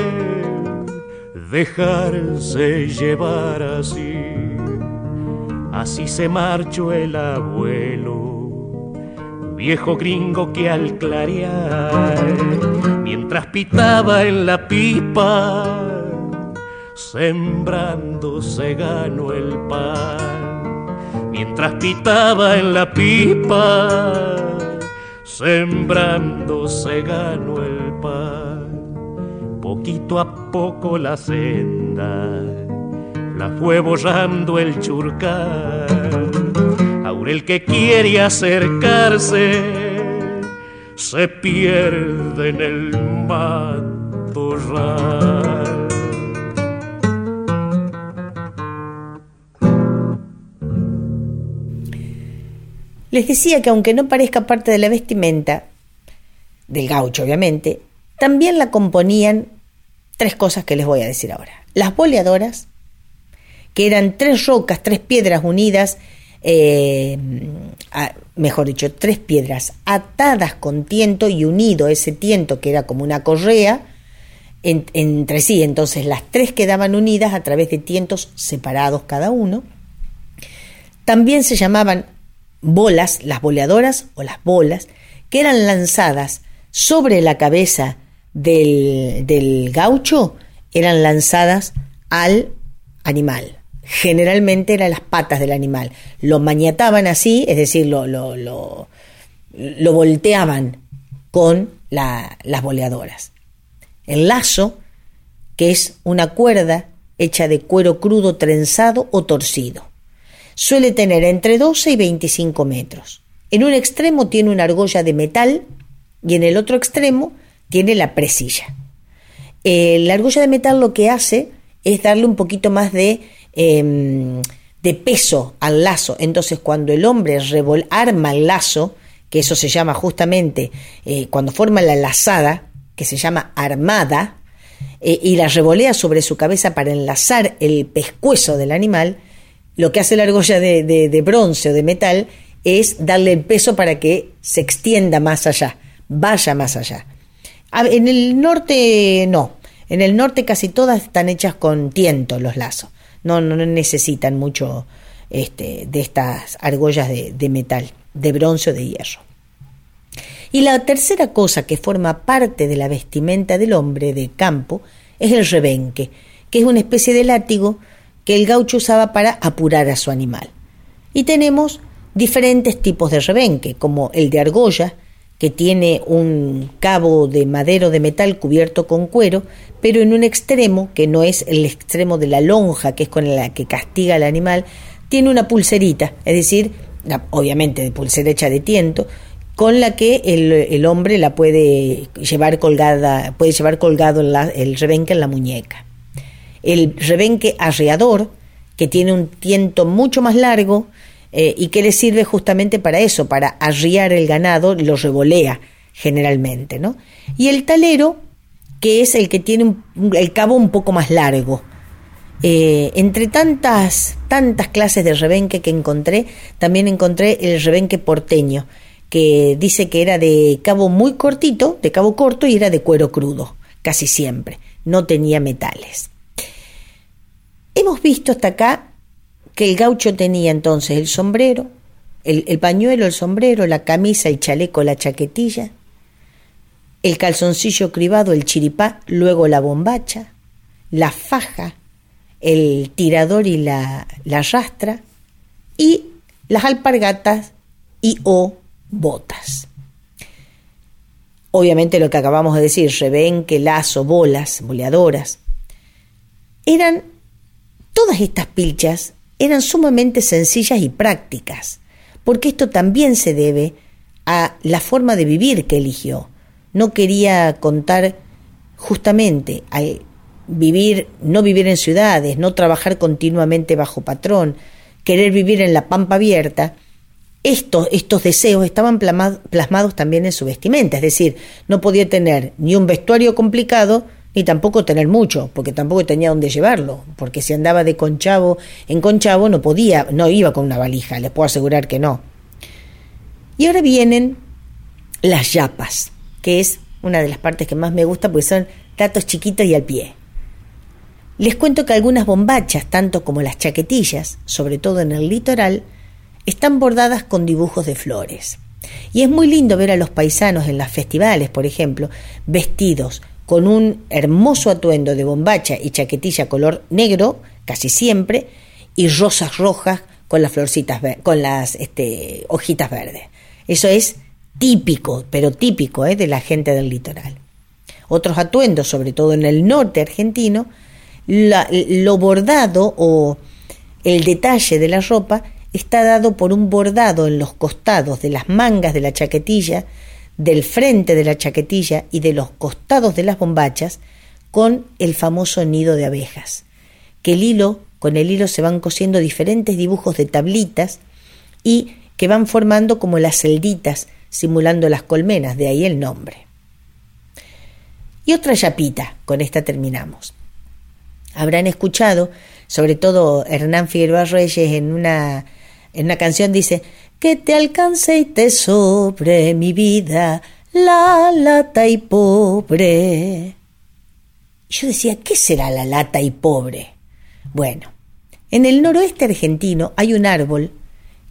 dejarse llevar así. Así se marchó el abuelo, viejo gringo que al clarear, mientras pitaba en la pipa, sembrando se ganó el pan. Mientras pitaba en la pipa, sembrando se ganó el pan poquito a poco la senda la fue borrando el churcal. Aurel que quiere acercarse se pierde en el matorral. Les decía que aunque no parezca parte de la vestimenta, del gaucho obviamente, también la componían tres cosas que les voy a decir ahora. Las boleadoras, que eran tres rocas, tres piedras unidas, eh, mejor dicho, tres piedras atadas con tiento y unido ese tiento que era como una correa entre sí. Entonces las tres quedaban unidas a través de tientos separados cada uno. También se llamaban bolas, las boleadoras o las bolas, que eran lanzadas sobre la cabeza del, gaucho eran lanzadas al animal. Generalmente eran las patas del animal. Lo maniataban así, es decir, lo, lo, lo, volteaban con las boleadoras. El lazo, que es una cuerda hecha de cuero crudo trenzado o torcido. Suele tener entre 12 y 25 metros. En un extremo tiene una argolla de metal y en el otro extremo tiene la presilla. Eh, la argolla de metal lo que hace es darle un poquito más de, em, de peso al lazo. Entonces, cuando el hombre arma el lazo, que eso se llama justamente eh, cuando forma la lazada, que se llama armada, eh, y la revolea sobre su cabeza para enlazar el pescuezo del animal, lo que hace la argolla de, bronce o de metal es darle el peso para que se extienda más allá, vaya más allá. En el norte no. En el norte casi todas están hechas con tiento los lazos. No, no necesitan mucho este, de estas argollas de metal, de bronce o de hierro. Y la tercera cosa que forma parte de la vestimenta del hombre de campo es el rebenque, que es una especie de látigo que el gaucho usaba para apurar a su animal. Y tenemos diferentes tipos de rebenque, como el de argolla, que tiene un cabo de madero de metal cubierto con cuero, pero en un extremo, que no es el extremo de la lonja, que es con la que castiga al animal, tiene una pulserita, es decir, obviamente de pulsera hecha de tiento, con la que el, hombre la puede llevar colgada, puede llevar colgado el rebenque en la muñeca. El rebenque arreador, que tiene un tiento mucho más largo, eh, y que le sirve justamente para eso, para arriar el ganado, lo revolea generalmente, ¿no? Y el talero, que es el que tiene el cabo un poco más largo. Eh, entre tantas, tantas clases de rebenque que encontré, también encontré el rebenque porteño, que dice que era de cabo muy cortito, de cabo corto y era de cuero crudo, casi siempre, no tenía metales. Hemos visto hasta acá que el gaucho tenía entonces el sombrero, el, pañuelo, el sombrero, la camisa, el chaleco, la chaquetilla, el calzoncillo cribado, el chiripá, luego la bombacha, la faja, el tirador y la, la rastra, y las alpargatas y o botas. Obviamente lo que acabamos de decir, rebenque, lazo, bolas, boleadoras, eran todas estas pilchas eran sumamente sencillas y prácticas, porque esto también se debe a la forma de vivir que eligió. No quería contar justamente al vivir, no vivir en ciudades, no trabajar continuamente bajo patrón, querer vivir en la pampa abierta, estos, estos deseos estaban plasmados también en su vestimenta, es decir, no podía tener ni un vestuario complicado, ni tampoco tener mucho, porque tampoco tenía dónde llevarlo, porque si andaba de conchavo en conchavo no podía, no iba con una valija, les puedo asegurar que no. Y ahora vienen las yapas, que es una de las partes que más me gusta porque son datos chiquitos y al pie. Les cuento que algunas bombachas, tanto como las chaquetillas, sobre todo en el litoral, están bordadas con dibujos de flores. Y es muy lindo ver a los paisanos en las festivales, por ejemplo, vestidos con un hermoso atuendo de bombacha y chaquetilla color negro, casi siempre, y rosas rojas con las florcitas, con las este, hojitas verdes. Eso es típico, pero típico ¿eh? de la gente del litoral. Otros atuendos, sobre todo en el norte argentino, lo bordado o el detalle de la ropa está dado por un bordado en los costados de las mangas de la chaquetilla del frente de la chaquetilla y de los costados de las bombachas con el famoso nido de abejas, que el hilo, con el hilo se van cosiendo diferentes dibujos de tablitas y que van formando como las celditas simulando las colmenas, de ahí el nombre. Y otra chapita, con esta terminamos. Habrán escuchado, sobre todo Hernán Figueroa Reyes en una, en una canción dice, que te alcance y te sobre mi vida, la lata y pobre. Yo decía, ¿qué será la lata y pobre? Bueno, en el noroeste argentino hay un árbol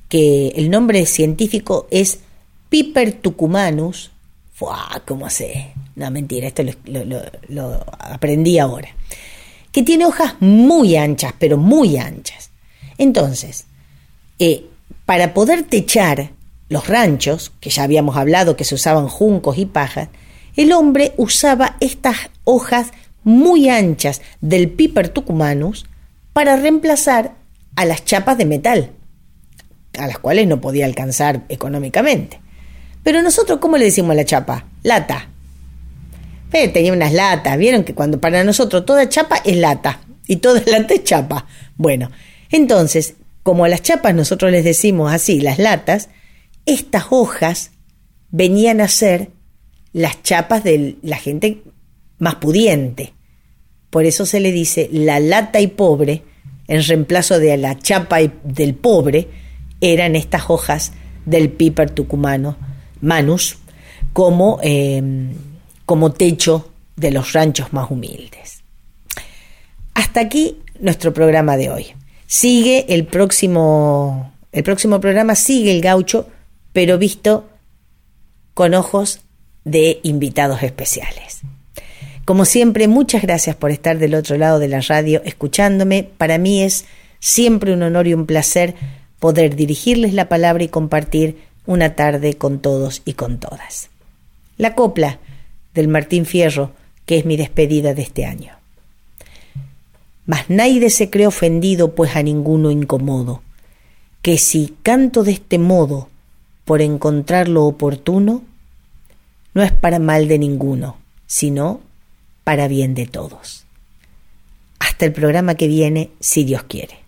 que el nombre científico es Piper tucumanus. ¡Fua! ¿Cómo sé? No, mentira, esto lo, aprendí ahora. Que tiene hojas muy anchas, pero muy anchas. Entonces, eh, para poder techar los ranchos, que ya habíamos hablado que se usaban juncos y pajas, el hombre usaba estas hojas muy anchas del Piper tucumanus para reemplazar a las chapas de metal, a las cuales no podía alcanzar económicamente. Pero nosotros, ¿cómo le decimos a la chapa? Lata. tenía unas latas, vieron que cuando para nosotros toda chapa es lata y toda [LAUGHS] lata es chapa. Bueno, entonces como a las chapas nosotros les decimos así, las latas, estas hojas venían a ser las chapas de la gente más pudiente. Por eso se le dice la lata y pobre, en reemplazo de la chapa del pobre, eran estas hojas del piper tucumano, manus, como, em, como techo de los ranchos más humildes. Hasta aquí nuestro programa de hoy. Sigue el próximo, el próximo programa, sigue el gaucho, pero visto con ojos de invitados especiales. Como siempre, muchas gracias por estar del otro lado de la radio escuchándome. Para mí es siempre un honor y un placer poder dirigirles la palabra y compartir una tarde con todos y con todas. La copla del Martín Fierro, que es mi despedida de este año. Mas nadie se cree ofendido, pues a ninguno incomodo, que si canto de este modo por encontrar lo oportuno, no es para mal de ninguno, sino para bien de todos. Hasta el programa que viene, si Dios quiere.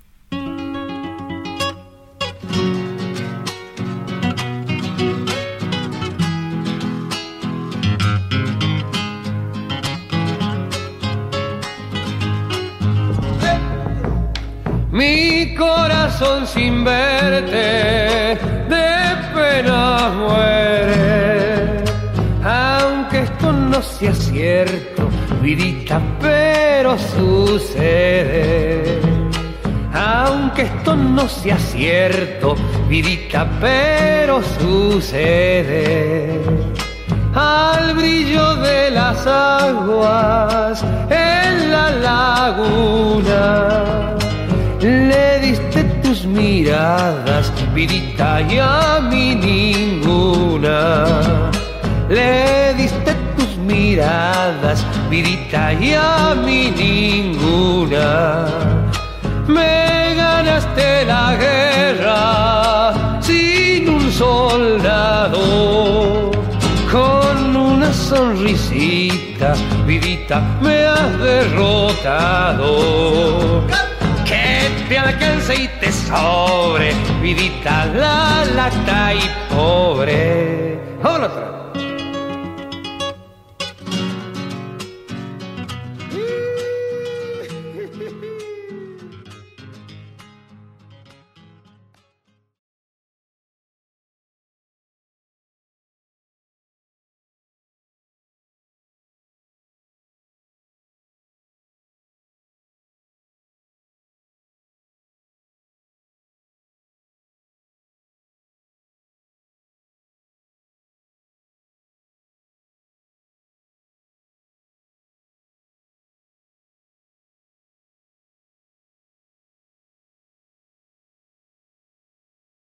Mi corazón sin verte de pena muere. Aunque esto no sea cierto, vidita, pero sucede. Aunque esto no sea cierto, vidita, pero sucede. Al brillo de las aguas en la laguna le diste tus miradas, vidita, y a mí ninguna. Le diste tus miradas, vidita, y a mí ninguna. Me ganaste la guerra sin un soldado. Con una sonrisita, vidita, me has derrotado te alcance y te sobre, vidita la lata y pobre.